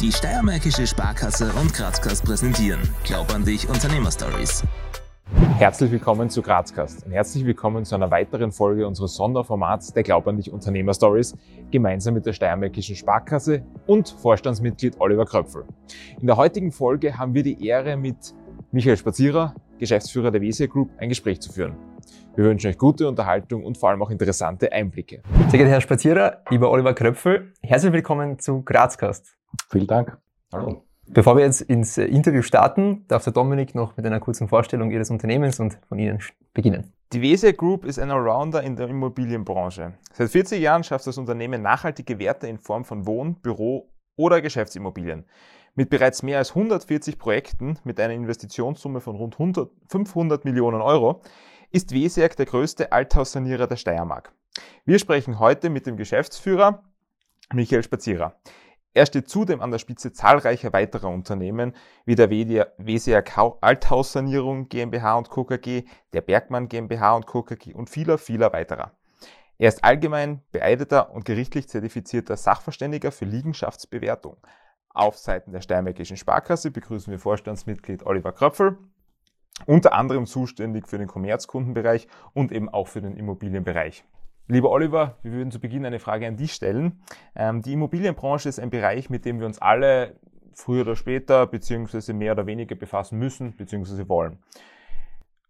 Die Steiermärkische Sparkasse und Grazkast präsentieren Glaub an dich Unternehmerstories. Herzlich willkommen zu Grazkast und herzlich willkommen zu einer weiteren Folge unseres Sonderformats der Glaub an dich Unternehmerstories gemeinsam mit der Steiermärkischen Sparkasse und Vorstandsmitglied Oliver Kröpfel. In der heutigen Folge haben wir die Ehre mit Michael Spazierer, Geschäftsführer der WSE Group, ein Gespräch zu führen. Wir wünschen euch gute Unterhaltung und vor allem auch interessante Einblicke. Sehr geehrter Herr Spazierer, lieber Oliver Kröpfel, herzlich willkommen zu Grazcast. Vielen Dank. Hallo. Bevor wir jetzt ins Interview starten, darf der Dominik noch mit einer kurzen Vorstellung Ihres Unternehmens und von Ihnen beginnen. Die WSE Group ist ein Allrounder in der Immobilienbranche. Seit 40 Jahren schafft das Unternehmen nachhaltige Werte in Form von Wohn-, Büro- oder Geschäftsimmobilien. Mit bereits mehr als 140 Projekten mit einer Investitionssumme von rund 100, 500 Millionen Euro ist WSEG der größte Althaussanierer der Steiermark. Wir sprechen heute mit dem Geschäftsführer Michael Spazierer. Er steht zudem an der Spitze zahlreicher weiterer Unternehmen wie der WSEG Althaussanierung GmbH und Co. KG, der Bergmann GmbH und Co. KG und vieler, vieler weiterer. Er ist allgemein beeideter und gerichtlich zertifizierter Sachverständiger für Liegenschaftsbewertung. Auf Seiten der Steiermärkischen Sparkasse begrüßen wir Vorstandsmitglied Oliver Kröpfel, unter anderem zuständig für den Kommerzkundenbereich und eben auch für den Immobilienbereich. Lieber Oliver, wir würden zu Beginn eine Frage an dich stellen. Ähm, die Immobilienbranche ist ein Bereich, mit dem wir uns alle früher oder später beziehungsweise mehr oder weniger befassen müssen beziehungsweise wollen.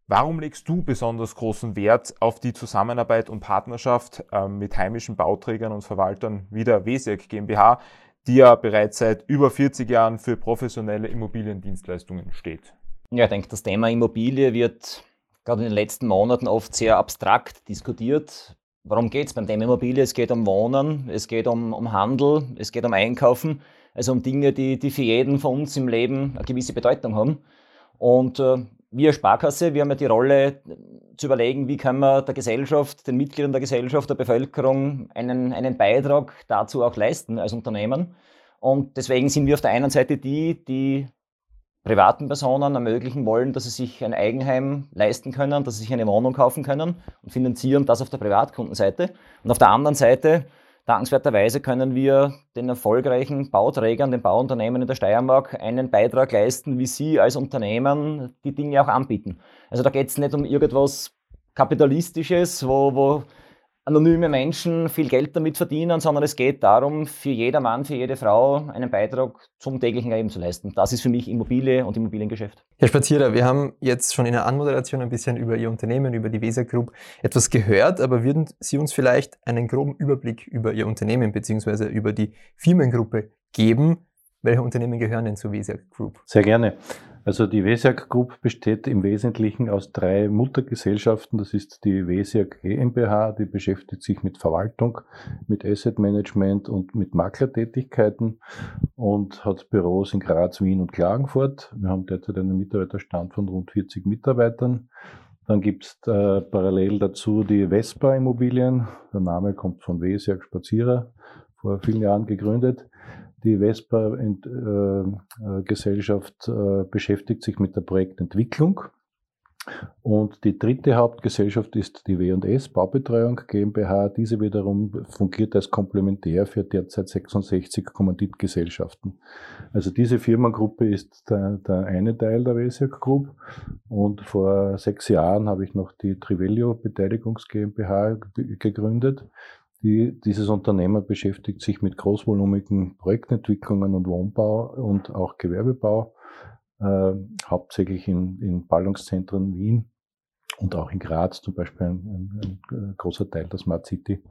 Warum legst du besonders großen Wert auf die Zusammenarbeit und Partnerschaft ähm, mit heimischen Bauträgern und Verwaltern wie der WSEG GmbH, die ja bereits seit über 40 Jahren für professionelle Immobiliendienstleistungen steht? Ja, ich denke, das Thema Immobilie wird gerade in den letzten Monaten oft sehr abstrakt diskutiert. Warum geht es beim Thema Immobilie? Es geht um Wohnen, es geht um, um Handel, es geht um Einkaufen, also um Dinge, die, die für jeden von uns im Leben eine gewisse Bedeutung haben. Und äh, wir Sparkasse, wir haben ja die Rolle zu überlegen, wie können wir der Gesellschaft, den Mitgliedern der Gesellschaft, der Bevölkerung einen, einen Beitrag dazu auch leisten als Unternehmen. Und deswegen sind wir auf der einen Seite die, die privaten Personen ermöglichen wollen, dass sie sich ein Eigenheim leisten können, dass sie sich eine Wohnung kaufen können und finanzieren das auf der Privatkundenseite. Und auf der anderen Seite, dankenswerterweise, können wir den erfolgreichen Bauträgern, den Bauunternehmen in der Steiermark einen Beitrag leisten, wie sie als Unternehmen die Dinge auch anbieten. Also da geht es nicht um irgendwas Kapitalistisches, wo, wo anonyme Menschen viel Geld damit verdienen, sondern es geht darum, für jeder Mann, für jede Frau einen Beitrag zum täglichen Leben zu leisten. Das ist für mich Immobilie und Immobiliengeschäft. Herr Spazierer, wir haben jetzt schon in der Anmoderation ein bisschen über Ihr Unternehmen, über die Weser Group etwas gehört, aber würden Sie uns vielleicht einen groben Überblick über Ihr Unternehmen bzw. über die Firmengruppe geben? Welche Unternehmen gehören denn zur Weser Group? Sehr gerne. Also die WESIAG Group besteht im Wesentlichen aus drei Muttergesellschaften. Das ist die WESIAG GmbH, die beschäftigt sich mit Verwaltung, mit Asset Management und mit Maklertätigkeiten und hat Büros in Graz, Wien und Klagenfurt. Wir haben derzeit einen Mitarbeiterstand von rund 40 Mitarbeitern. Dann gibt es äh, parallel dazu die Vespa Immobilien. Der Name kommt von WESIAG Spazierer, vor vielen Jahren gegründet. Die Vespa-Gesellschaft äh, äh, beschäftigt sich mit der Projektentwicklung. Und die dritte Hauptgesellschaft ist die W&S Baubetreuung GmbH. Diese wiederum fungiert als Komplementär für derzeit 66 Kommanditgesellschaften. Also diese Firmengruppe ist der, der eine Teil der WSIG Group. Und vor sechs Jahren habe ich noch die Trivelio Beteiligungs GmbH gegründet. Die, dieses Unternehmen beschäftigt sich mit großvolumigen Projektentwicklungen und Wohnbau und auch Gewerbebau, äh, hauptsächlich in, in Ballungszentren Wien und auch in Graz, zum Beispiel ein, ein, ein großer Teil der Smart City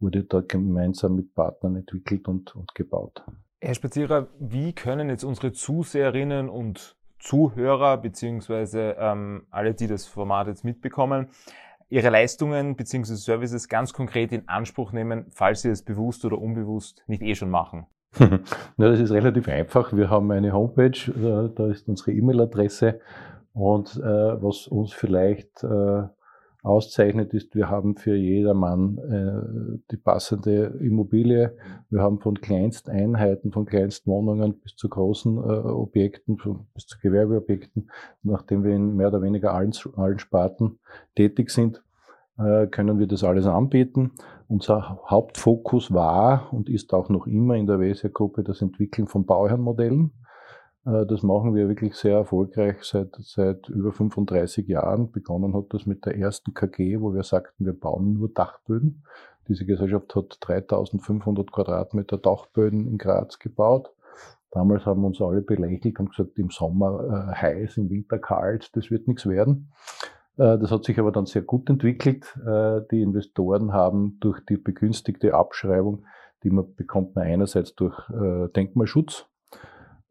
wurde dort gemeinsam mit Partnern entwickelt und, und gebaut. Herr Spazierer, wie können jetzt unsere Zuseherinnen und Zuhörer, beziehungsweise ähm, alle, die das Format jetzt mitbekommen, Ihre Leistungen bzw. Services ganz konkret in Anspruch nehmen, falls Sie es bewusst oder unbewusst nicht eh schon machen? Na, das ist relativ einfach. Wir haben eine Homepage, äh, da ist unsere E-Mail-Adresse und äh, was uns vielleicht äh, auszeichnet, ist, wir haben für jedermann äh, die passende Immobilie. Wir haben von Kleinsteinheiten, von Kleinstwohnungen bis zu großen äh, Objekten, bis zu Gewerbeobjekten, nachdem wir in mehr oder weniger allen, allen Sparten tätig sind, äh, können wir das alles anbieten. Unser Hauptfokus war und ist auch noch immer in der WSR-Gruppe das Entwickeln von Bauherrenmodellen. Äh, das machen wir wirklich sehr erfolgreich seit, seit über 35 Jahren. Begonnen hat das mit der ersten KG, wo wir sagten, wir bauen nur Dachböden. Diese Gesellschaft hat 3500 Quadratmeter Dachböden in Graz gebaut. Damals haben uns alle belächelt und gesagt, im Sommer äh, heiß, im Winter kalt, das wird nichts werden. Äh, das hat sich aber dann sehr gut entwickelt. Äh, die Investoren haben durch die begünstigte Abschreibung, die man bekommt man einerseits durch äh, Denkmalschutz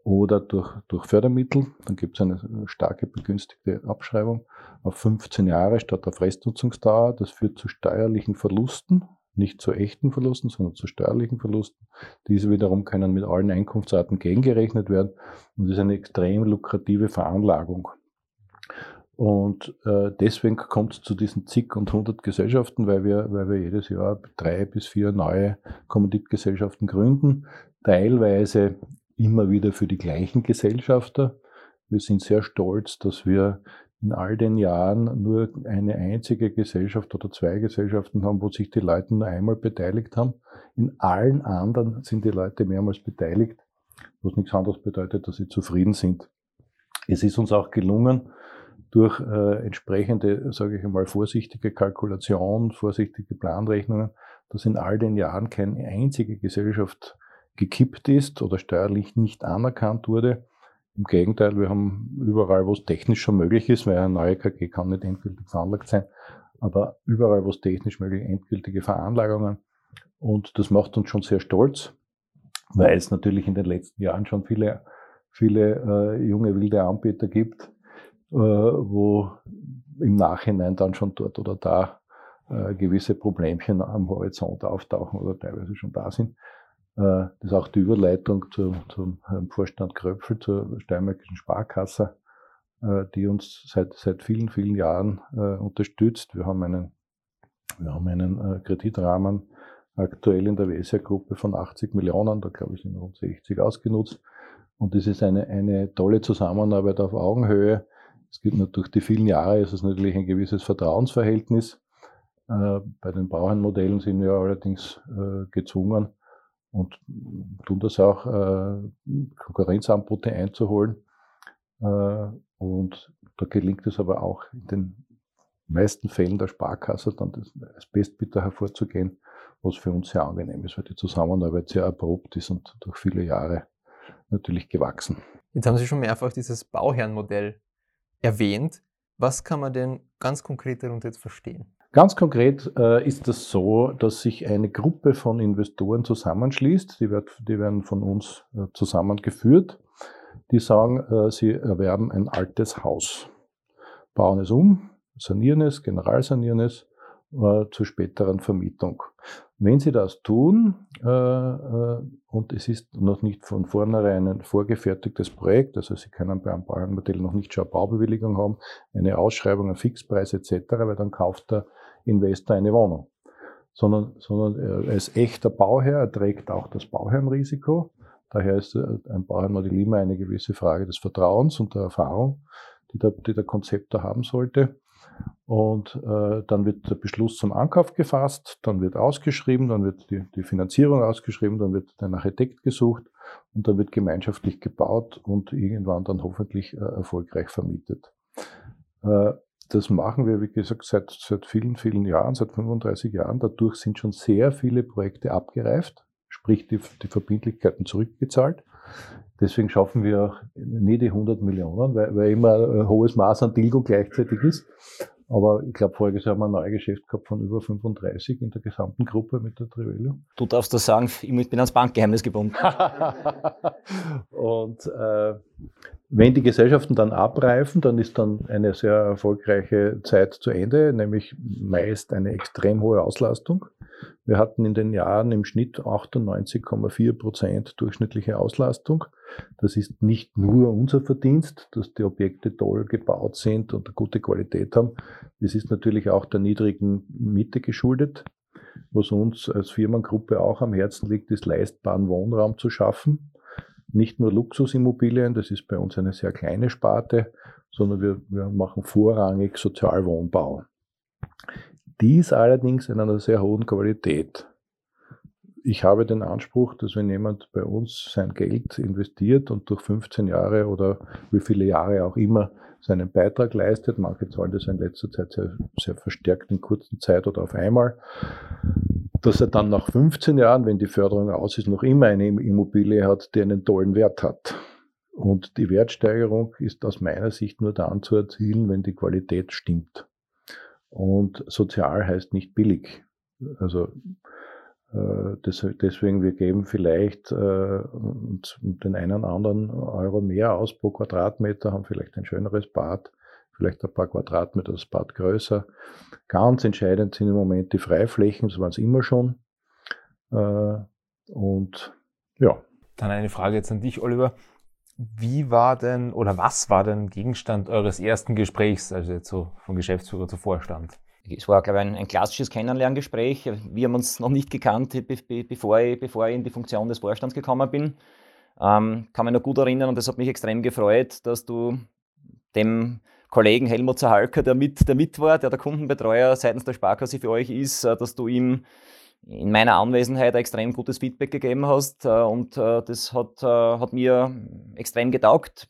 oder durch, durch Fördermittel, dann gibt es eine starke begünstigte Abschreibung auf 15 Jahre statt auf Restnutzungsdauer. Das führt zu steuerlichen Verlusten, nicht zu echten Verlusten, sondern zu steuerlichen Verlusten. Diese wiederum können mit allen Einkunftsarten gegengerechnet werden und das ist eine extrem lukrative Veranlagung. Und äh, deswegen kommt es zu diesen zig und hundert Gesellschaften, weil wir, weil wir jedes Jahr drei bis vier neue Kommanditgesellschaften gründen, teilweise immer wieder für die gleichen Gesellschafter. Wir sind sehr stolz, dass wir in all den Jahren nur eine einzige Gesellschaft oder zwei Gesellschaften haben, wo sich die Leute nur einmal beteiligt haben. In allen anderen sind die Leute mehrmals beteiligt, was nichts anderes bedeutet, dass sie zufrieden sind. Es ist uns auch gelungen, durch äh, entsprechende, sage ich einmal, vorsichtige Kalkulation, vorsichtige Planrechnungen, dass in all den Jahren keine einzige Gesellschaft gekippt ist oder steuerlich nicht anerkannt wurde. Im Gegenteil, wir haben überall, wo es technisch schon möglich ist, weil eine neue KG kann nicht endgültig veranlagt sein, aber überall, wo es technisch möglich ist, endgültige Veranlagungen. Und das macht uns schon sehr stolz, weil es natürlich in den letzten Jahren schon viele, viele äh, junge wilde Anbieter gibt, äh, wo im Nachhinein dann schon dort oder da äh, gewisse Problemchen am Horizont auftauchen oder teilweise schon da sind. Äh, das ist auch die Überleitung zu, zum Vorstand Kröpfel, zur Steiermärkischen Sparkasse, die uns seit, seit vielen, vielen Jahren unterstützt. Wir haben einen, wir haben einen Kreditrahmen aktuell in der WSR-Gruppe von 80 Millionen, da glaube ich sind rund 60 ausgenutzt. Und das ist eine, eine tolle Zusammenarbeit auf Augenhöhe es gibt natürlich die vielen Jahre, ist es natürlich ein gewisses Vertrauensverhältnis. Äh, bei den Bauernmodellen sind wir allerdings äh, gezwungen und tun das auch, äh, Konkurrenzanbote einzuholen. Und da gelingt es aber auch in den meisten Fällen der Sparkasse dann das, als Bestbieter hervorzugehen, was für uns sehr angenehm ist, weil die Zusammenarbeit sehr erprobt ist und durch viele Jahre natürlich gewachsen. Jetzt haben Sie schon mehrfach dieses Bauherrenmodell erwähnt. Was kann man denn ganz konkret darunter jetzt verstehen? Ganz konkret äh, ist es das so, dass sich eine Gruppe von Investoren zusammenschließt. Die, wird, die werden von uns äh, zusammengeführt. Die sagen, äh, sie erwerben ein altes Haus, bauen es um, sanieren es, generalsanieren es äh, zur späteren Vermietung. Wenn Sie das tun äh, äh, und es ist noch nicht von vornherein ein vorgefertigtes Projekt, also Sie können bei einem Bauernmodell noch nicht schon eine Baubewilligung haben, eine Ausschreibung, einen Fixpreis etc., weil dann kauft der Investor eine Wohnung. Sondern, sondern er ist echter Bauherr, er trägt auch das Bauherrenrisiko. Daher ist ein Bauherrnmodell immer eine gewisse Frage des Vertrauens und der Erfahrung, die der, die der Konzepter haben sollte. Und äh, dann wird der Beschluss zum Ankauf gefasst, dann wird ausgeschrieben, dann wird die, die Finanzierung ausgeschrieben, dann wird ein Architekt gesucht und dann wird gemeinschaftlich gebaut und irgendwann dann hoffentlich äh, erfolgreich vermietet. Äh, das machen wir, wie gesagt, seit, seit vielen, vielen Jahren, seit 35 Jahren. Dadurch sind schon sehr viele Projekte abgereift, sprich die, die Verbindlichkeiten zurückgezahlt. Deswegen schaffen wir auch nie die 100 Millionen, weil, weil immer ein hohes Maß an Tilgung gleichzeitig ist. Aber ich glaube, voriges Jahr haben wir ein neues Geschäft gehabt von über 35 in der gesamten Gruppe mit der Trivelio. Du darfst das sagen, ich bin ans Bankgeheimnis gebunden. und äh, wenn die Gesellschaften dann abreifen, dann ist dann eine sehr erfolgreiche Zeit zu Ende, nämlich meist eine extrem hohe Auslastung. Wir hatten in den Jahren im Schnitt 98,4 Prozent durchschnittliche Auslastung. Das ist nicht nur unser Verdienst, dass die Objekte toll gebaut sind und eine gute Qualität haben. Das ist natürlich auch der niedrigen Miete geschuldet. Was uns als Firmengruppe auch am Herzen liegt, ist leistbaren Wohnraum zu schaffen. Nicht nur Luxusimmobilien, das ist bei uns eine sehr kleine Sparte, sondern wir, wir machen vorrangig Sozialwohnbau Dies allerdings in einer sehr hohen Qualität. Ich habe den Anspruch, dass wenn jemand bei uns sein Geld investiert und durch 15 Jahre oder wie viele Jahre auch immer seinen Beitrag leistet, manche zahlen das in letzter Zeit sehr, sehr verstärkt in kurzer Zeit oder auf einmal, dass er dann nach 15 Jahren, wenn die Förderung aus ist, noch immer eine Immobilie hat, die einen tollen Wert hat. Und die Wertsteigerung ist aus meiner Sicht nur dann zu erzielen, wenn die Qualität stimmt. Und sozial heißt nicht billig. Also deswegen, wir geben vielleicht äh, den einen anderen Euro mehr aus pro Quadratmeter, haben vielleicht ein schöneres Bad, vielleicht ein paar Quadratmeter das Bad größer. Ganz entscheidend sind im Moment die Freiflächen, das waren es immer schon. Äh, und ja. Dann eine Frage jetzt an dich, Oliver. Wie war denn oder was war denn Gegenstand eures ersten Gesprächs, also jetzt so von Geschäftsführer zu Vorstand? Es war, glaube ich, ein, ein klassisches Kennenlerngespräch. Wir haben uns noch nicht gekannt, be be bevor, ich, bevor ich in die Funktion des Vorstands gekommen bin. Ähm, kann mich noch gut erinnern und das hat mich extrem gefreut, dass du dem Kollegen Helmut Zahalker, der mit, der mit war, der der Kundenbetreuer seitens der Sparkasse für euch ist, äh, dass du ihm in meiner Anwesenheit ein extrem gutes Feedback gegeben hast äh, und äh, das hat, hat mir extrem getaugt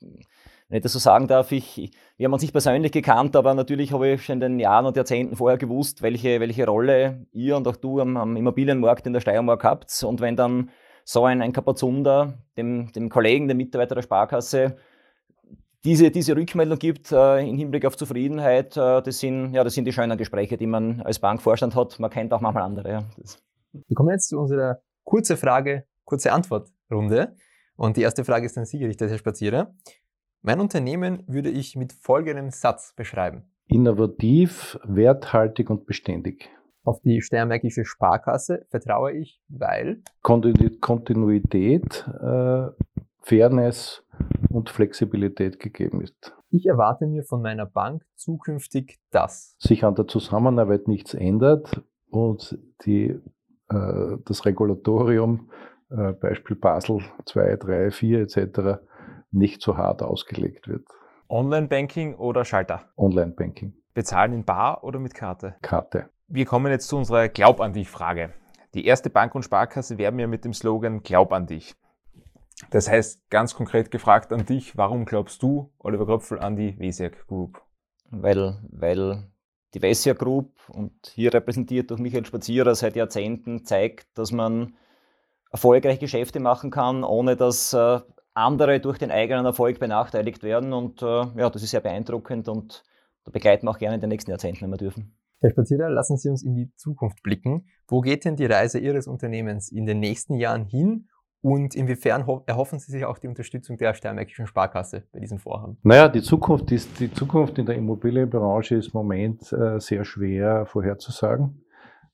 wenn ich das so sagen darf, ich, wir haben uns nicht persönlich gekannt, aber natürlich habe ich schon in den Jahren und Jahrzehnten vorher gewusst, welche, welche Rolle ihr und auch du am, am Immobilienmarkt in der Steiermark habt. Und wenn dann so ein, ein Kapazunder dem, dem Kollegen, dem Mitarbeiter der Sparkasse, diese, diese Rückmeldung gibt äh, im Hinblick auf Zufriedenheit, äh, das, sind, ja, das sind die schönen Gespräche, die man als Bankvorstand hat. Man kennt auch manchmal andere. Ja. Wir kommen jetzt zu unserer kurze Frage, kurze Antwortrunde. Und die erste Frage ist an Sie gerichtet, Herr Spazierer. Mein Unternehmen würde ich mit folgendem Satz beschreiben. Innovativ, werthaltig und beständig. Auf die Steiermärkische Sparkasse vertraue ich, weil Kontinuität, äh, Fairness und Flexibilität gegeben ist. Ich erwarte mir von meiner Bank zukünftig, dass sich an der Zusammenarbeit nichts ändert und die, äh, das Regulatorium, äh, Beispiel Basel 2, 3, 4 etc., nicht so hart ausgelegt wird. Online-Banking oder Schalter? Online-Banking. Bezahlen in Bar oder mit Karte? Karte. Wir kommen jetzt zu unserer Glaub an dich Frage. Die erste Bank und Sparkasse werben ja mit dem Slogan Glaub an dich. Das heißt, ganz konkret gefragt an dich, warum glaubst du, Oliver Kröpfel, an die Wesiak Group? Weil, weil die Wesiak Group und hier repräsentiert durch Michael Spazierer seit Jahrzehnten zeigt, dass man erfolgreich Geschäfte machen kann, ohne dass äh, andere durch den eigenen Erfolg benachteiligt werden. Und äh, ja, das ist sehr beeindruckend und da begleiten wir auch gerne in den nächsten Jahrzehnten, wenn wir dürfen. Herr Spazierer, lassen Sie uns in die Zukunft blicken. Wo geht denn die Reise Ihres Unternehmens in den nächsten Jahren hin und inwiefern erhoffen Sie sich auch die Unterstützung der Steiermärkischen Sparkasse bei diesem Vorhaben? Naja, die Zukunft, ist, die Zukunft in der Immobilienbranche ist im Moment äh, sehr schwer vorherzusagen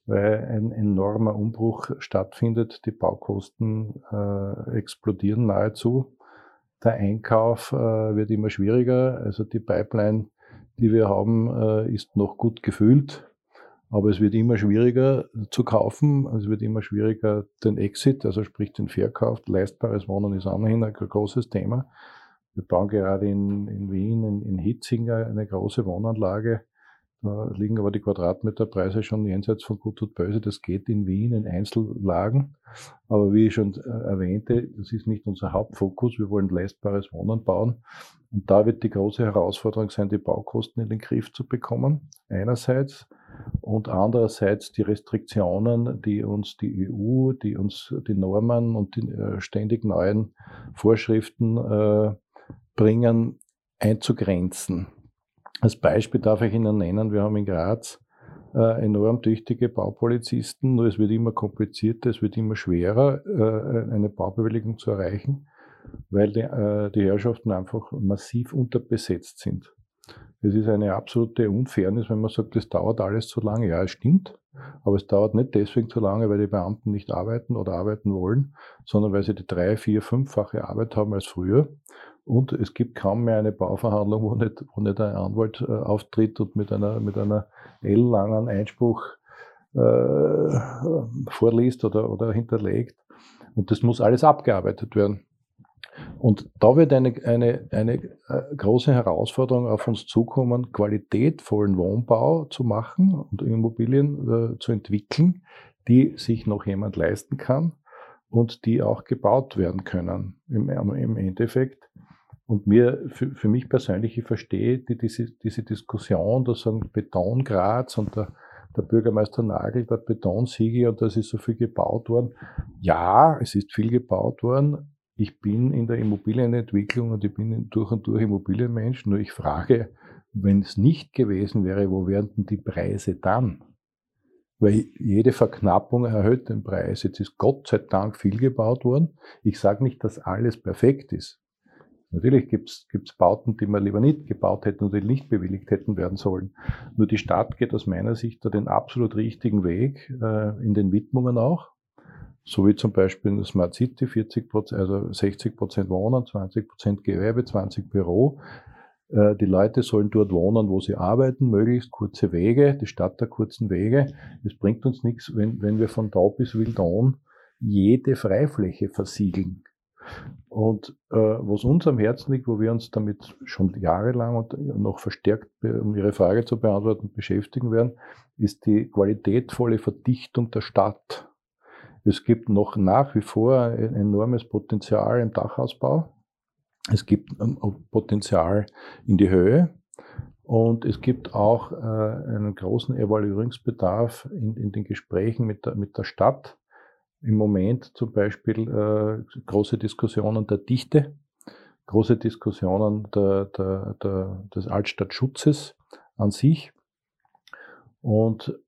weil ein enormer Umbruch stattfindet. Die Baukosten äh, explodieren nahezu. Der Einkauf äh, wird immer schwieriger. Also die Pipeline, die wir haben, äh, ist noch gut gefüllt. Aber es wird immer schwieriger zu kaufen. Es wird immer schwieriger den Exit, also sprich den Verkauf. Leistbares Wohnen ist ohnehin ein großes Thema. Wir bauen gerade in, in Wien, in, in Hitzinger, eine große Wohnanlage liegen aber die Quadratmeterpreise schon jenseits von Gut und Böse. Das geht in Wien in Einzellagen. Aber wie ich schon äh, erwähnte, das ist nicht unser Hauptfokus. Wir wollen leistbares Wohnen bauen. Und da wird die große Herausforderung sein, die Baukosten in den Griff zu bekommen. Einerseits. Und andererseits die Restriktionen, die uns die EU, die uns die Normen und die äh, ständig neuen Vorschriften äh, bringen, einzugrenzen. Als Beispiel darf ich Ihnen nennen, wir haben in Graz äh, enorm tüchtige Baupolizisten, nur es wird immer komplizierter, es wird immer schwerer, äh, eine Baubewilligung zu erreichen, weil die, äh, die Herrschaften einfach massiv unterbesetzt sind. Es ist eine absolute Unfairness, wenn man sagt, das dauert alles zu lange. Ja, es stimmt, aber es dauert nicht deswegen zu lange, weil die Beamten nicht arbeiten oder arbeiten wollen, sondern weil sie die drei, vier, fünffache Arbeit haben als früher. Und es gibt kaum mehr eine Bauverhandlung, wo nicht, wo nicht ein Anwalt äh, auftritt und mit einer, mit einer L-langen Einspruch äh, vorliest oder, oder hinterlegt. Und das muss alles abgearbeitet werden. Und da wird eine, eine, eine äh, große Herausforderung auf uns zukommen, qualitätvollen Wohnbau zu machen und Immobilien äh, zu entwickeln, die sich noch jemand leisten kann und die auch gebaut werden können im, im Endeffekt. Und mir, für, für mich persönlich, ich verstehe die, diese, diese Diskussion, da sagen Beton Graz und der, der Bürgermeister Nagel, der Betonsiege und das ist so viel gebaut worden. Ja, es ist viel gebaut worden. Ich bin in der Immobilienentwicklung und ich bin durch und durch Immobilienmensch, nur ich frage, wenn es nicht gewesen wäre, wo wären denn die Preise dann? Weil jede Verknappung erhöht den Preis. Jetzt ist Gott sei Dank viel gebaut worden. Ich sage nicht, dass alles perfekt ist. Natürlich gibt es Bauten, die man lieber nicht gebaut hätten die nicht bewilligt hätten werden sollen. Nur die Stadt geht aus meiner Sicht da den absolut richtigen Weg, äh, in den Widmungen auch. So wie zum Beispiel in der Smart City 40 also 60 Prozent Wohnen, 20 Prozent Gewerbe, 20 Büro. Äh, die Leute sollen dort wohnen, wo sie arbeiten, möglichst kurze Wege, die Stadt der kurzen Wege. Es bringt uns nichts, wenn, wenn wir von da bis Wildon jede Freifläche versiegeln. Und äh, was uns am Herzen liegt, wo wir uns damit schon jahrelang und noch verstärkt, um Ihre Frage zu beantworten, beschäftigen werden, ist die qualitätvolle Verdichtung der Stadt. Es gibt noch nach wie vor ein enormes Potenzial im Dachausbau. Es gibt ein Potenzial in die Höhe. Und es gibt auch äh, einen großen Evaluierungsbedarf in, in den Gesprächen mit der, mit der Stadt im Moment zum Beispiel äh, große Diskussionen der Dichte, große Diskussionen der, der, der, des Altstadtschutzes an sich. Und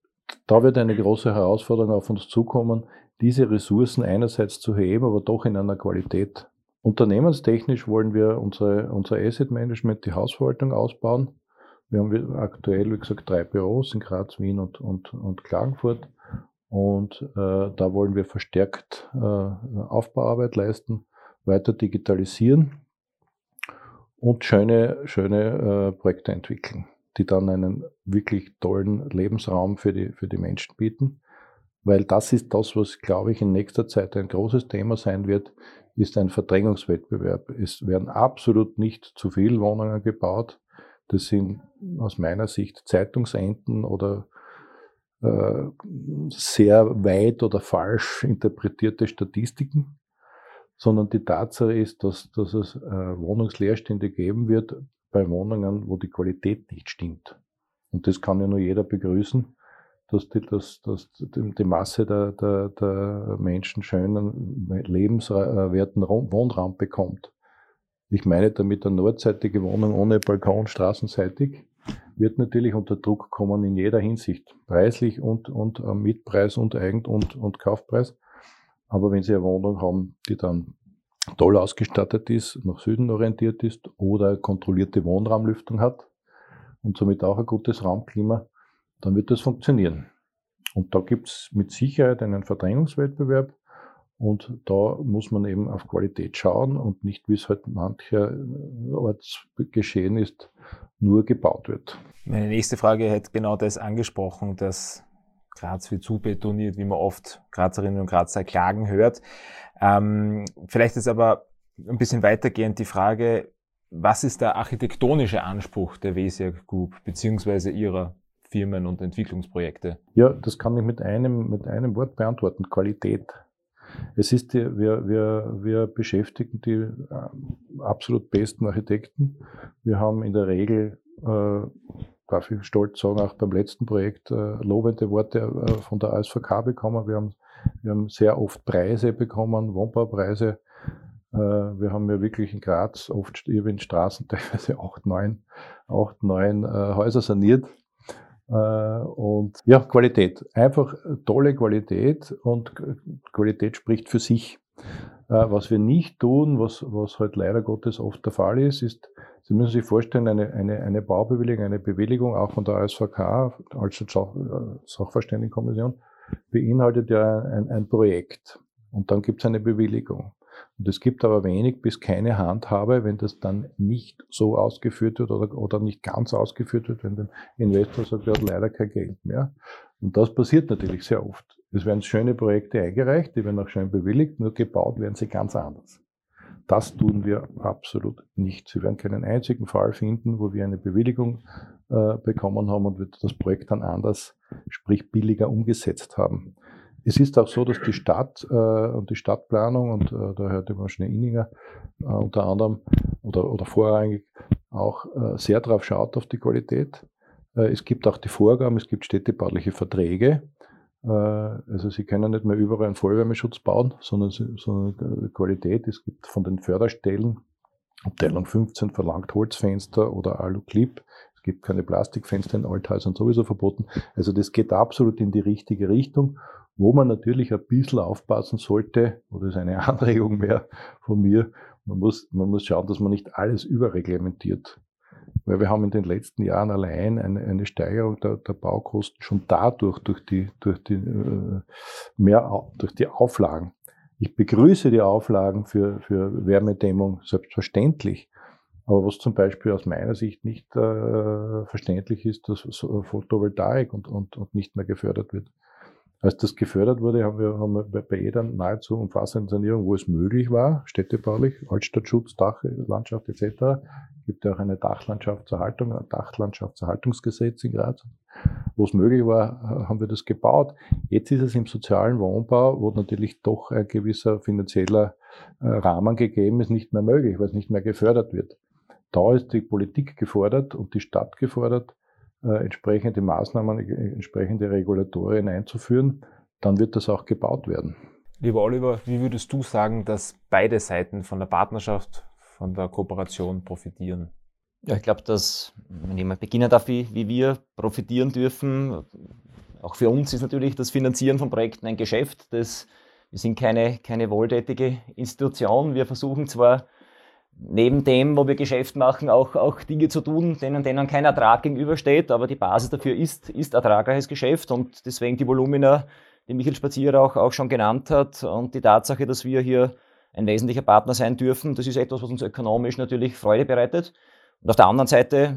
da wird eine große Herausforderung auf uns zukommen, diese Ressourcen einerseits zu heben, aber doch in einer Qualität. Unternehmenstechnisch wollen wir unsere, unser Asset Management, die Hausverwaltung ausbauen. Wir haben aktuell, wie gesagt, drei Büros in Graz, Wien und, und, und Klagenfurt. Und äh, da wollen wir verstärkt äh, Aufbauarbeit leisten, weiter digitalisieren und schöne, schöne äh, Projekte entwickeln, die dann einen wirklich tollen Lebensraum für die, für die Menschen bieten. Weil das ist das, was, glaube ich, in nächster Zeit ein großes Thema sein wird, ist ein Verdrängungswettbewerb. Es werden absolut nicht zu viele Wohnungen gebaut. Das sind aus meiner Sicht Zeitungsenden oder sehr weit oder falsch interpretierte Statistiken, sondern die Tatsache ist, dass, dass es äh, Wohnungsleerstände geben wird bei Wohnungen, wo die Qualität nicht stimmt. Und das kann ja nur jeder begrüßen, dass die, dass, dass die Masse der, der, der Menschen schönen, lebenswerten Wohnraum bekommt. Ich meine damit eine nordseitige Wohnung ohne Balkon, straßenseitig wird natürlich unter Druck kommen in jeder Hinsicht. Preislich und, und äh, Mietpreis und Eigent- und, und Kaufpreis. Aber wenn Sie eine Wohnung haben, die dann toll ausgestattet ist, nach Süden orientiert ist oder kontrollierte Wohnraumlüftung hat und somit auch ein gutes Raumklima, dann wird das funktionieren. Und da gibt es mit Sicherheit einen Verdrängungswettbewerb und da muss man eben auf Qualität schauen und nicht, wie es halt mancherorts geschehen ist, nur gebaut wird. Meine nächste Frage hätte genau das angesprochen, dass Graz wird zubetoniert, wie man oft Grazerinnen und Grazer klagen hört. Ähm, vielleicht ist aber ein bisschen weitergehend die Frage, was ist der architektonische Anspruch der Wesia Group beziehungsweise ihrer Firmen und Entwicklungsprojekte? Ja, das kann ich mit einem, mit einem Wort beantworten. Qualität. Es ist wir, wir, wir beschäftigen die äh, absolut besten Architekten. Wir haben in der Regel, äh, darf ich stolz sagen, auch beim letzten Projekt äh, lobende Worte äh, von der ASVK bekommen. Wir haben, wir haben sehr oft Preise bekommen, Wohnbaupreise. Äh, wir haben ja wirklich in Graz oft in Straßen teilweise acht, neun, acht, neun äh, Häuser saniert und ja, Qualität. Einfach tolle Qualität und Qualität spricht für sich. Äh, was wir nicht tun, was, was halt leider Gottes oft der Fall ist, ist, Sie müssen sich vorstellen, eine, eine, eine Baubewilligung, eine Bewilligung auch von der ASVK, also Sachverständigenkommission, beinhaltet ja ein, ein Projekt. Und dann gibt es eine Bewilligung. Und es gibt aber wenig bis keine Handhabe, wenn das dann nicht so ausgeführt wird oder, oder nicht ganz ausgeführt wird, wenn der Investor sagt, er hat leider kein Geld mehr. Und das passiert natürlich sehr oft. Es werden schöne Projekte eingereicht, die werden auch schön bewilligt, nur gebaut werden sie ganz anders. Das tun wir absolut nicht. Sie werden keinen einzigen Fall finden, wo wir eine Bewilligung äh, bekommen haben und wir das Projekt dann anders, sprich billiger umgesetzt haben. Es ist auch so, dass die Stadt äh, und die Stadtplanung, und äh, da hörte man schon Inninger äh, unter anderem oder, oder vorrangig auch äh, sehr darauf schaut auf die Qualität. Äh, es gibt auch die Vorgaben, es gibt städtebauliche Verträge. Äh, also Sie können nicht mehr überall einen Vollwärmeschutz bauen, sondern, sondern Qualität. Es gibt von den Förderstellen, Abteilung 15 verlangt Holzfenster oder Alu-Clip. Es gibt keine Plastikfenster in Althäusern sowieso verboten. Also das geht absolut in die richtige Richtung. Wo man natürlich ein bisschen aufpassen sollte, oder ist eine Anregung mehr von mir, man muss, man muss schauen, dass man nicht alles überreglementiert. Weil wir haben in den letzten Jahren allein eine, eine Steigerung der, der, Baukosten schon dadurch, durch die, durch die, äh, mehr, durch die Auflagen. Ich begrüße die Auflagen für, für Wärmedämmung selbstverständlich. Aber was zum Beispiel aus meiner Sicht nicht äh, verständlich ist, dass Photovoltaik und, und, und nicht mehr gefördert wird. Als das gefördert wurde, haben wir, haben wir bei jeder nahezu umfassenden Sanierung, wo es möglich war, städtebaulich, Altstadtschutz, Dachlandschaft etc., gibt ja auch eine Dachlandschaftserhaltung, ein Dachlandschaftserhaltungsgesetz in Graz. Wo es möglich war, haben wir das gebaut. Jetzt ist es im sozialen Wohnbau, wo natürlich doch ein gewisser finanzieller äh, Rahmen gegeben ist, nicht mehr möglich, weil es nicht mehr gefördert wird. Da ist die Politik gefordert und die Stadt gefordert, entsprechende Maßnahmen, äh, entsprechende Regulatorien einzuführen, dann wird das auch gebaut werden. Lieber Oliver, wie würdest du sagen, dass beide Seiten von der Partnerschaft, von der Kooperation profitieren? Ja, ich glaube, dass, wenn ich mal beginnen darf, wie, wie wir profitieren dürfen, auch für uns ist natürlich das Finanzieren von Projekten ein Geschäft. Das, wir sind keine, keine wohltätige Institution. Wir versuchen zwar neben dem, wo wir Geschäft machen, auch, auch Dinge zu tun, denen, denen kein Ertrag gegenübersteht. Aber die Basis dafür ist, ist ertragreiches Geschäft und deswegen die Volumina, die Michael Spazierer auch, auch schon genannt hat und die Tatsache, dass wir hier ein wesentlicher Partner sein dürfen, das ist etwas, was uns ökonomisch natürlich Freude bereitet. Und auf der anderen Seite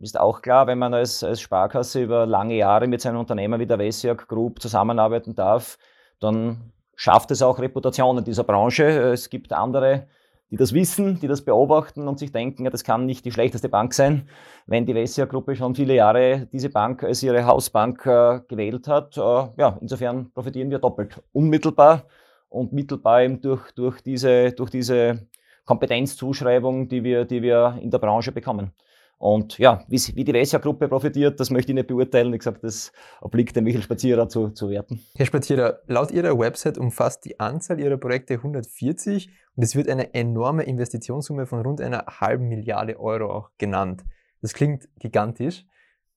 ist auch klar, wenn man als, als Sparkasse über lange Jahre mit seinem Unternehmer wie der Wessiak Group zusammenarbeiten darf, dann schafft es auch Reputation in dieser Branche. Es gibt andere die das wissen, die das beobachten und sich denken, ja, das kann nicht die schlechteste Bank sein, wenn die Vessia-Gruppe schon viele Jahre diese Bank als ihre Hausbank äh, gewählt hat. Äh, ja, insofern profitieren wir doppelt. Unmittelbar und mittelbar eben durch, durch, diese, durch diese Kompetenzzuschreibung, die wir, die wir in der Branche bekommen. Und ja, wie, wie die Vessia-Gruppe profitiert, das möchte ich nicht beurteilen. Wie gesagt, das obliegt dem Michael Spazierer zu, zu werten. Herr Spazierer, laut Ihrer Website umfasst die Anzahl Ihrer Projekte 140 und es wird eine enorme Investitionssumme von rund einer halben Milliarde Euro auch genannt. Das klingt gigantisch.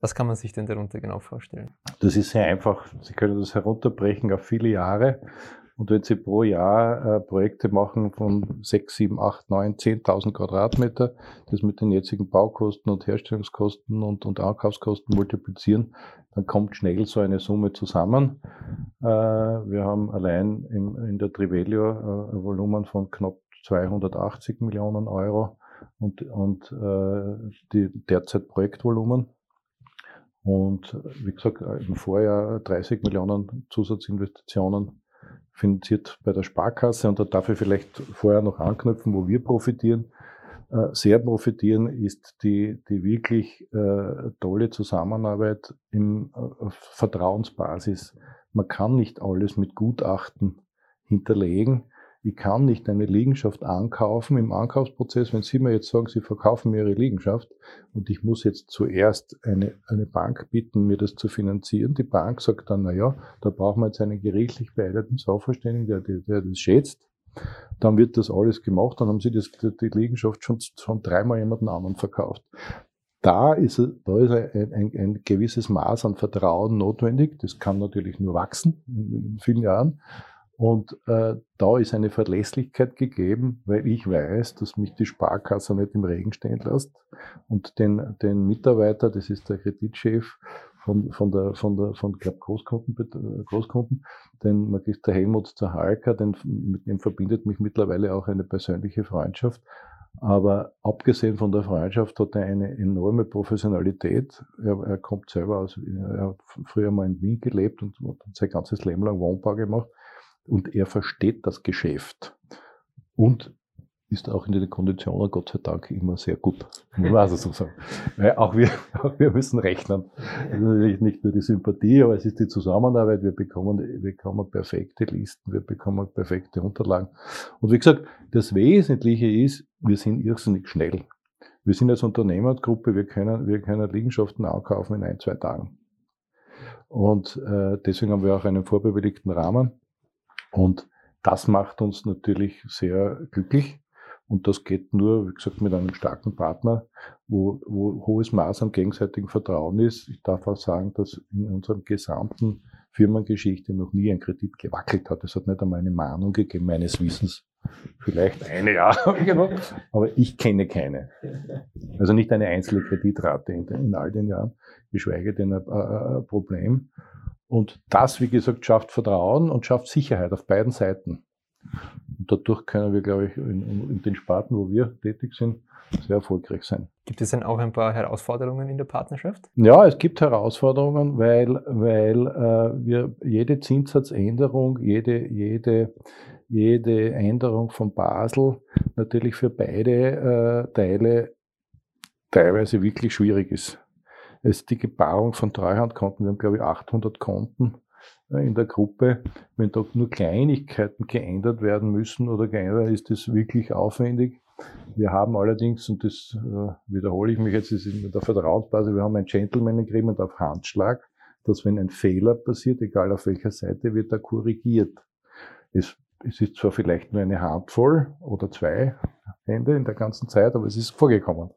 Was kann man sich denn darunter genau vorstellen? Das ist sehr einfach. Sie können das herunterbrechen auf viele Jahre. Und wenn Sie pro Jahr äh, Projekte machen von 6, 7, 8, 9, 10.000 Quadratmeter, das mit den jetzigen Baukosten und Herstellungskosten und, und Ankaufskosten multiplizieren, dann kommt schnell so eine Summe zusammen. Äh, wir haben allein im, in der Trivelio äh, ein Volumen von knapp 280 Millionen Euro und, und äh, die derzeit Projektvolumen. Und wie gesagt, im Vorjahr 30 Millionen Zusatzinvestitionen finanziert bei der Sparkasse und da darf ich vielleicht vorher noch anknüpfen, wo wir profitieren. Äh, sehr profitieren ist die, die wirklich äh, tolle Zusammenarbeit im äh, Vertrauensbasis. Man kann nicht alles mit Gutachten hinterlegen ich kann nicht eine Liegenschaft ankaufen im Ankaufsprozess, wenn Sie mir jetzt sagen, Sie verkaufen mir Ihre Liegenschaft und ich muss jetzt zuerst eine, eine Bank bitten, mir das zu finanzieren. Die Bank sagt dann, na ja, da brauchen wir jetzt einen gerichtlich beeideten Sachverständigen, der, der, der das schätzt. Dann wird das alles gemacht, dann haben Sie das, die Liegenschaft schon, schon dreimal jemanden anderen verkauft. Da ist, da ist ein, ein, ein gewisses Maß an Vertrauen notwendig. Das kann natürlich nur wachsen in vielen Jahren. Und äh, da ist eine Verlässlichkeit gegeben, weil ich weiß, dass mich die Sparkasse nicht im Regen stehen lässt. Und den, den Mitarbeiter, das ist der Kreditchef von, von der, von der, von, glaub, Großkunden, Großkunden, den Magister Helmut Zahalka, den, mit dem verbindet mich mittlerweile auch eine persönliche Freundschaft. Aber abgesehen von der Freundschaft hat er eine enorme Professionalität. Er, er kommt selber aus, er hat früher mal in Wien gelebt und, und sein ganzes Leben lang Wohnbau gemacht und er versteht das Geschäft. Und ist auch in den Konditionen Gott sei Dank immer sehr gut. Also so sagen. Weil auch wir, auch wir müssen rechnen. Das ist natürlich nicht nur die Sympathie, aber es ist die Zusammenarbeit. Wir bekommen, wir bekommen perfekte Listen, wir bekommen perfekte Unterlagen. Und wie gesagt, das Wesentliche ist, wir sind irrsinnig schnell. Wir sind als Unternehmergruppe, wir können, wir können Liegenschaften ankaufen in ein, zwei Tagen. Und äh, deswegen haben wir auch einen vorbewilligten Rahmen. Und das macht uns natürlich sehr glücklich. Und das geht nur, wie gesagt, mit einem starken Partner, wo, wo hohes Maß an gegenseitigem Vertrauen ist. Ich darf auch sagen, dass in unserem gesamten Firmengeschichte noch nie ein Kredit gewackelt hat. Es hat nicht einmal eine Mahnung gegeben, meines Wissens. Vielleicht eine, ja, aber ich kenne keine. Also nicht eine einzelne Kreditrate in, all den Jahren, geschweige denn ein Problem. Und das, wie gesagt, schafft Vertrauen und schafft Sicherheit auf beiden Seiten. Und dadurch können wir, glaube ich, in, in, den Sparten, wo wir tätig sind, sehr erfolgreich sein. Gibt es denn auch ein paar Herausforderungen in der Partnerschaft? Ja, es gibt Herausforderungen, weil, weil äh, wir jede Zinssatzänderung, jede, jede, jede Änderung von Basel natürlich für beide äh, Teile teilweise wirklich schwierig ist. Ist die Gebarung von Treuhandkonten. Wir haben, glaube ich, 800 Konten äh, in der Gruppe. Wenn da nur Kleinigkeiten geändert werden müssen oder geändert werden, ist das wirklich aufwendig. Wir haben allerdings, und das äh, wiederhole ich mich jetzt, ist in der Vertrauensbasis, wir haben ein Gentleman Agreement auf Handschlag, dass wenn ein Fehler passiert, egal auf welcher Seite, wird er korrigiert. Es, es ist zwar vielleicht nur eine Handvoll oder zwei Hände in der ganzen Zeit, aber es ist vorgekommen.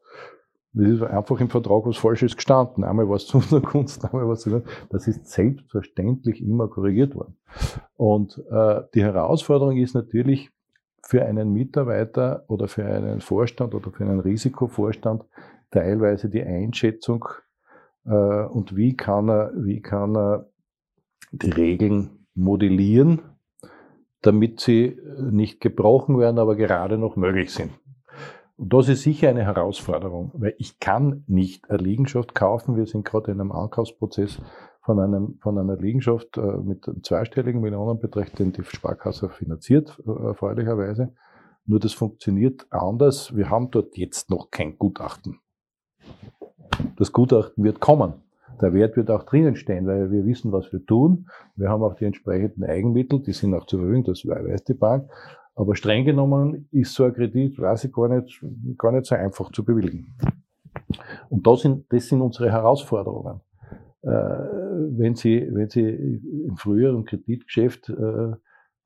Das ist einfach im Vertrag was Falsches gestanden. Einmal war es zu unserer Kunst, einmal war es zu Das ist selbstverständlich immer korrigiert worden. Und äh, die Herausforderung ist natürlich für einen Mitarbeiter oder für einen Vorstand oder für einen Risikovorstand teilweise die Einschätzung äh, und wie kann er, wie kann er die Regeln modellieren, damit sie nicht gebrochen werden, aber gerade noch möglich sind. Und das ist sicher eine Herausforderung, weil ich kann nicht eine Liegenschaft kaufen. Wir sind gerade in einem Ankaufsprozess von, einem, von einer Liegenschaft äh, mit einem zweistelligen Millionenbetrag, den die Sparkasse finanziert, äh, erfreulicherweise. Nur das funktioniert anders. Wir haben dort jetzt noch kein Gutachten. Das Gutachten wird kommen. Der Wert wird auch drinnen stehen, weil wir wissen, was wir tun. Wir haben auch die entsprechenden Eigenmittel, die sind auch zur Verfügung, das weiß die Bank. Aber streng genommen ist so ein Kredit, weiß ich gar nicht, gar nicht so einfach zu bewilligen. Und das sind, das sind unsere Herausforderungen. Äh, wenn Sie, wenn Sie im früheren Kreditgeschäft äh,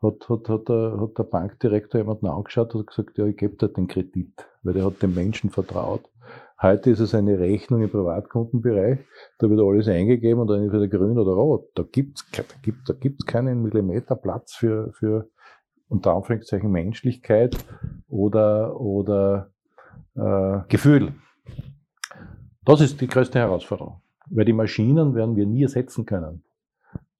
hat, hat, hat, der, hat der Bankdirektor jemanden angeschaut und gesagt, ja, ich gebe dir den Kredit, weil der hat dem Menschen vertraut. Heute ist es eine Rechnung im Privatkundenbereich, da wird alles eingegeben und dann entweder grün oder rot. Da gibt's da gibt, da gibt's keinen Millimeter Platz für, für, unter Anführungszeichen Menschlichkeit oder, oder äh, Gefühl. Das ist die größte Herausforderung, weil die Maschinen werden wir nie ersetzen können.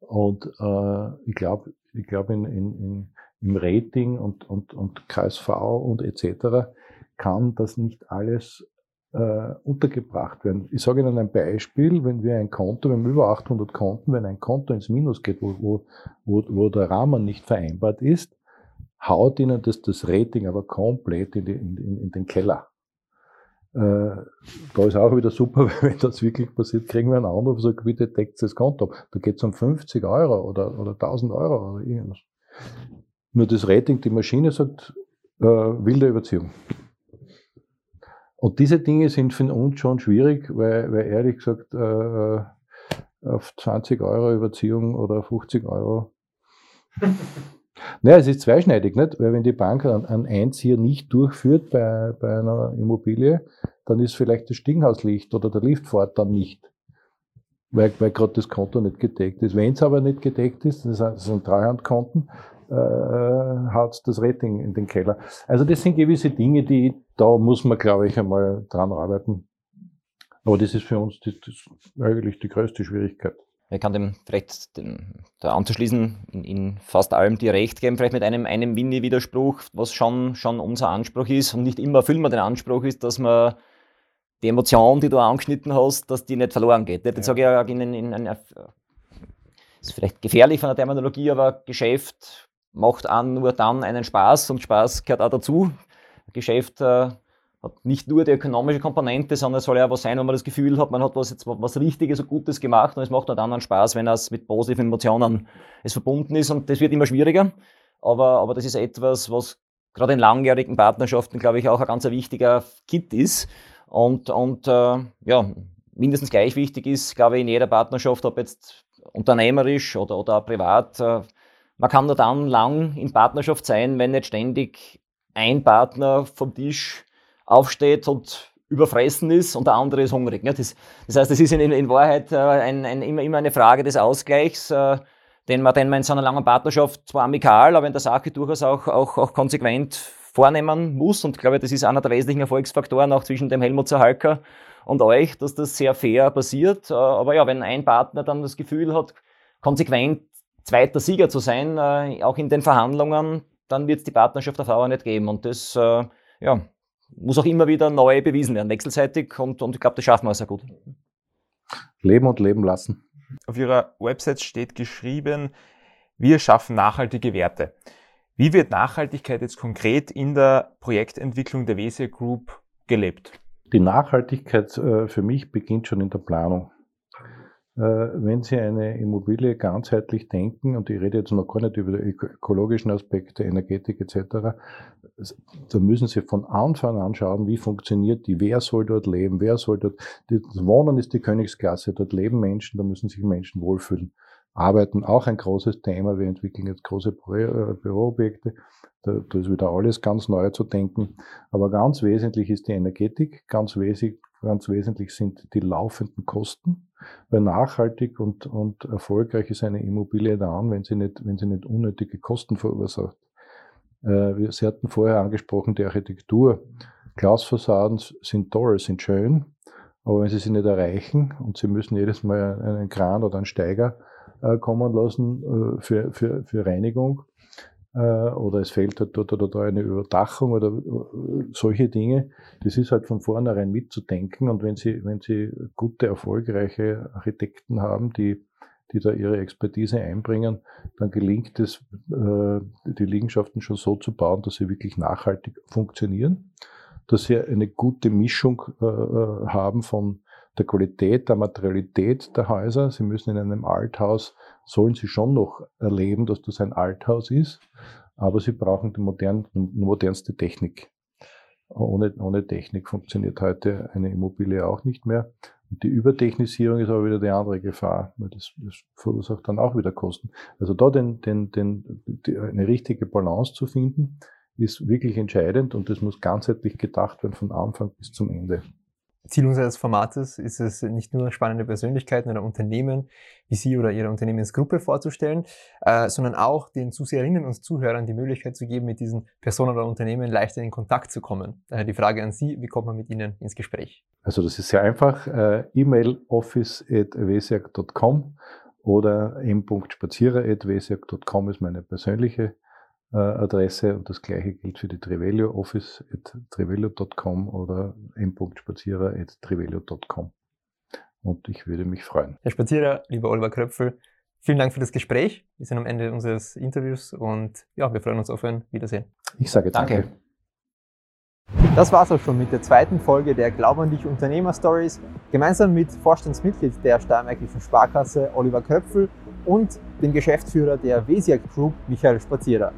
Und äh, ich glaube, ich glaube in, in, in, im Rating und, und, und KSV und etc. kann das nicht alles äh, untergebracht werden. Ich sage Ihnen ein Beispiel, wenn wir ein Konto, wir haben über 800 Konten, wenn ein Konto ins Minus geht, wo, wo, wo der Rahmen nicht vereinbart ist, haut ihnen das, das Rating aber komplett in, die, in, in den Keller. Äh, da ist auch wieder super, wenn das wirklich passiert, kriegen wir einen Anruf und sagen, bitte deckt das Konto ab. Da geht es um 50 Euro oder, oder 1000 Euro oder irgendwas. Nur das Rating, die Maschine sagt, äh, wilde Überziehung. Und diese Dinge sind für uns schon schwierig, weil, weil ehrlich gesagt, äh, auf 20 Euro Überziehung oder 50 Euro naja, es ist zweischneidig, nicht? Weil wenn die Bank einen, einen Einzieher nicht durchführt bei, bei einer Immobilie, dann ist vielleicht das Stiegenhauslicht oder der Lift fährt dann nicht. Weil, weil gerade das Konto nicht gedeckt ist. Wenn es aber nicht gedeckt ist, das sind Treuhandkonten, äh, haut das Rating in den Keller. Also das sind gewisse Dinge, die, da muss man, glaube ich, einmal dran arbeiten. Aber das ist für uns das eigentlich die größte Schwierigkeit. Ich kann dem vielleicht dem, da anzuschließen, in, in, fast allem die Recht geben, vielleicht mit einem, einem Winnie-Widerspruch, was schon, schon unser Anspruch ist und nicht immer erfüllen wir den Anspruch ist, dass man die Emotion, die du angeschnitten hast, dass die nicht verloren geht. Jetzt ja. sage ich ja in, in, in, ist vielleicht gefährlich von der Terminologie, aber Geschäft macht an nur dann einen Spaß und Spaß gehört auch dazu. Geschäft äh, hat nicht nur die ökonomische Komponente, sondern es soll ja was sein, wo man das Gefühl hat, man hat was jetzt was Richtiges und Gutes gemacht und es macht dann einen Spaß, wenn es mit positiven Emotionen es verbunden ist und das wird immer schwieriger. Aber, aber das ist etwas, was gerade in langjährigen Partnerschaften, glaube ich, auch ein ganz wichtiger Kit ist. Und, und äh, ja, mindestens gleich wichtig ist, glaube ich, in jeder Partnerschaft, ob jetzt unternehmerisch oder, oder privat, äh, man kann nur dann lang in Partnerschaft sein, wenn nicht ständig ein Partner vom Tisch aufsteht und überfressen ist und der andere ist hungrig. Ne? Das, das heißt, es ist in, in Wahrheit äh, ein, ein, immer, immer eine Frage des Ausgleichs, äh, den, man, den man in so einer langen Partnerschaft zwar amikal, aber in der Sache durchaus auch, auch, auch konsequent vornehmen muss. Und ich glaube, das ist einer der wesentlichen Erfolgsfaktoren auch zwischen dem Helmut Zahalker und euch, dass das sehr fair passiert. Äh, aber ja, wenn ein Partner dann das Gefühl hat, konsequent zweiter Sieger zu sein, äh, auch in den Verhandlungen, dann wird es die Partnerschaft auf Dauer nicht geben. Und das äh, ja, muss auch immer wieder neu bewiesen werden, wechselseitig. Und, und ich glaube, das schaffen wir sehr gut. Leben und leben lassen. Auf Ihrer Website steht geschrieben, wir schaffen nachhaltige Werte. Wie wird Nachhaltigkeit jetzt konkret in der Projektentwicklung der WSA Group gelebt? Die Nachhaltigkeit äh, für mich beginnt schon in der Planung. Äh, wenn Sie eine Immobilie ganzheitlich denken, und ich rede jetzt noch gar nicht über die ökologischen Aspekte, Energetik etc., da müssen Sie von Anfang an schauen, wie funktioniert die, wer soll dort leben, wer soll dort, das Wohnen ist die Königsklasse, dort leben Menschen, da müssen sich Menschen wohlfühlen. Arbeiten auch ein großes Thema, wir entwickeln jetzt große äh, Büroobjekte, da, da ist wieder alles ganz neu zu denken, aber ganz wesentlich ist die Energetik, ganz wesentlich, ganz wesentlich sind die laufenden Kosten, weil nachhaltig und, und erfolgreich ist eine Immobilie dann, wenn sie nicht, wenn sie nicht unnötige Kosten verursacht. Äh, Sie hatten vorher angesprochen, die Architektur. Glasfassaden sind toll, sind schön, aber wenn Sie sie nicht erreichen und Sie müssen jedes Mal einen Kran oder einen Steiger äh, kommen lassen äh, für, für, für Reinigung, oder es fehlt halt dort oder da eine Überdachung oder äh, solche Dinge. Das ist halt von vornherein mitzudenken. Und wenn Sie, wenn Sie gute, erfolgreiche Architekten haben, die, die da ihre Expertise einbringen, dann gelingt es, äh, die Liegenschaften schon so zu bauen, dass sie wirklich nachhaltig funktionieren, dass sie eine gute Mischung haben von der Qualität, der Materialität der Häuser. Sie müssen in einem Althaus, sollen Sie schon noch erleben, dass das ein Althaus ist, aber Sie brauchen die, modern, modernste Technik. Ohne, ohne Technik funktioniert heute eine Immobilie auch nicht mehr. Und die Übertechnisierung ist aber wieder die andere Gefahr, weil das, das verursacht dann auch wieder Kosten. Also da den, den, den, die, eine richtige Balance zu finden, ist wirklich entscheidend und das muss ganzheitlich gedacht werden von Anfang bis zum Ende. Ziel unseres Formates ist es nicht nur spannende Persönlichkeiten oder Unternehmen wie Sie oder Ihre Unternehmensgruppe vorzustellen, äh, sondern auch den Zuseherinnen und Zuhörern die Möglichkeit zu geben, mit diesen Personen oder Unternehmen leichter in Kontakt zu kommen. Daher die Frage an Sie, wie kommt man mit Ihnen ins Gespräch? Also das ist sehr einfach. Äh, E-Mail office.wesiak.com oder m.spazierer.wesiak.com ist meine persönliche Adresse und das gleiche gilt für die Trivelio Office at trivelio.com oder m.spazierer.trivelio.com. Und ich würde mich freuen. Herr Spazierer, lieber Oliver Kröpfel, vielen Dank für das Gespräch. Wir sind am Ende unseres Interviews und ja, wir freuen uns auf ein Wiedersehen. Ich sage danke. danke. Das war's auch schon mit der zweiten Folge der Glaub an dich Unternehmer Stories. Gemeinsam mit Vorstandsmitglied der Steiermärkischen Sparkasse Oliver Kröpfel und dem Geschäftsführer der Wesiak Group Michael Spazierer.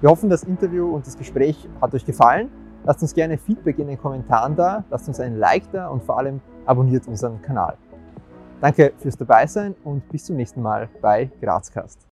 Wir hoffen, das Interview und das Gespräch hat euch gefallen. Lasst uns gerne Feedback in den Kommentaren da, lasst uns einen Like da und vor allem abonniert unseren Kanal. Danke fürs Dabeisein und bis zum nächsten Mal bei Grazcast.